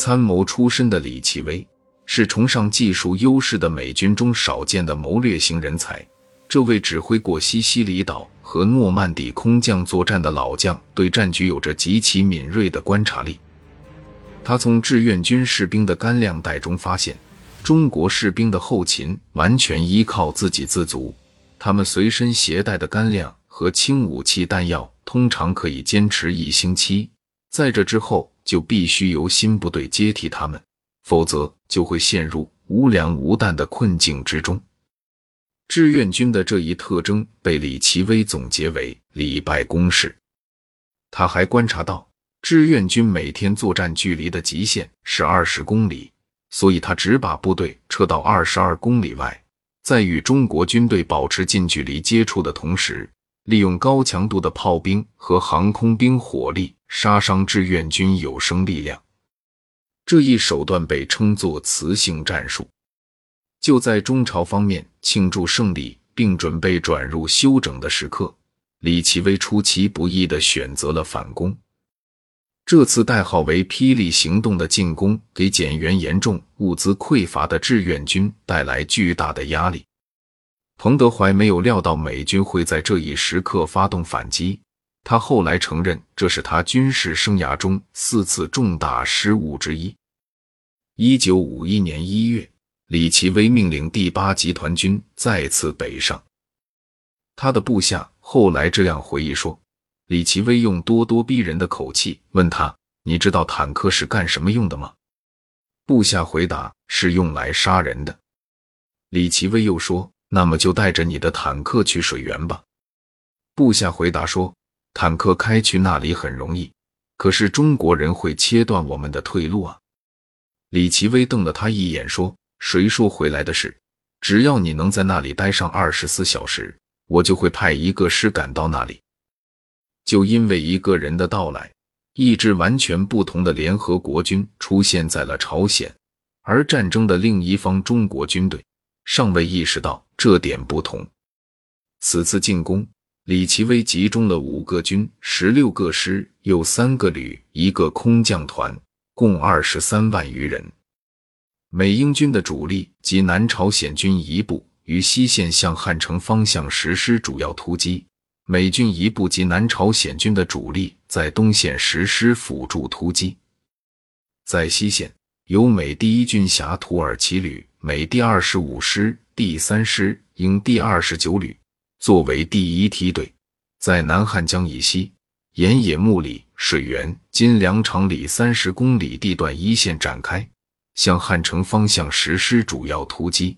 参谋出身的李奇微是崇尚技术优势的美军中少见的谋略型人才。这位指挥过西西里岛和诺曼底空降作战的老将，对战局有着极其敏锐的观察力。他从志愿军士兵的干粮袋中发现，中国士兵的后勤完全依靠自给自足，他们随身携带的干粮和轻武器弹药通常可以坚持一星期，在这之后就必须由新部队接替他们，否则就会陷入无粮无弹的困境之中。志愿军的这一特征被李奇微总结为“礼拜公式”。他还观察到，志愿军每天作战距离的极限是二十公里，所以他只把部队撤到二十二公里外，在与中国军队保持近距离接触的同时，利用高强度的炮兵和航空兵火力杀伤志愿军有生力量。这一手段被称作“磁性战术”。就在中朝方面庆祝胜利并准备转入休整的时刻，李奇微出其不意地选择了反攻。这次代号为“霹雳行动”的进攻，给减员严重、物资匮乏的志愿军带来巨大的压力。彭德怀没有料到美军会在这一时刻发动反击，他后来承认这是他军事生涯中四次重大失误之一。一九五一年一月。李奇微命令第八集团军再次北上。他的部下后来这样回忆说：“李奇微用咄咄逼人的口气问他：‘你知道坦克是干什么用的吗？’部下回答：‘是用来杀人的。’李奇微又说：‘那么就带着你的坦克去水源吧。’部下回答说：‘坦克开去那里很容易，可是中国人会切断我们的退路啊。’李奇微瞪了他一眼说。”谁说回来的事？只要你能在那里待上二十四小时，我就会派一个师赶到那里。就因为一个人的到来，一支完全不同的联合国军出现在了朝鲜，而战争的另一方中国军队尚未意识到这点不同。此次进攻，李奇微集中了五个军、十六个师、又三个旅、一个空降团，共二十三万余人。美英军的主力及南朝鲜军一部于西线向汉城方向实施主要突击，美军一部及南朝鲜军的主力在东线实施辅助突击。在西线，由美第一军辖土耳其旅、美第二十五师、第三师、英第二十九旅作为第一梯队，在南汉江以西岩野木里、水源、金粮场里三十公里地段一线展开。向汉城方向实施主要突击，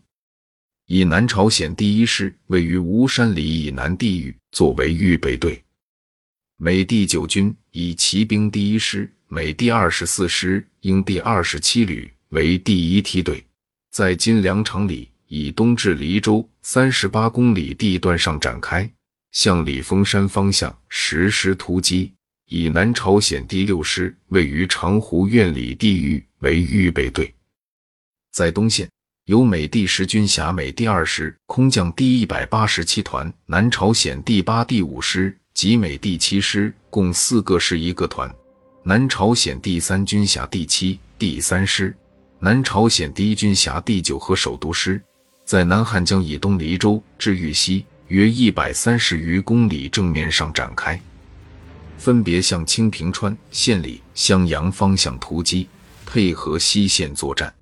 以南朝鲜第一师位于吴山里以南地域作为预备队。美第九军以骑兵第一师、美第二十四师、英第二十七旅为第一梯队，在金粮场里以东至黎州三十八公里地段上展开，向李峰山方向实施突击。以南朝鲜第六师位于长湖院里地域为预备队，在东线由美第十军辖美第二师空降第一百八十七团、南朝鲜第八、第五师及美第七师共四个师一个团；南朝鲜第三军辖第七、第三师，南朝鲜第一军辖第九和首都师，在南汉江以东黎州至玉溪约一百三十余公里正面上展开。分别向清平川、县里、襄阳方向突击，配合西线作战。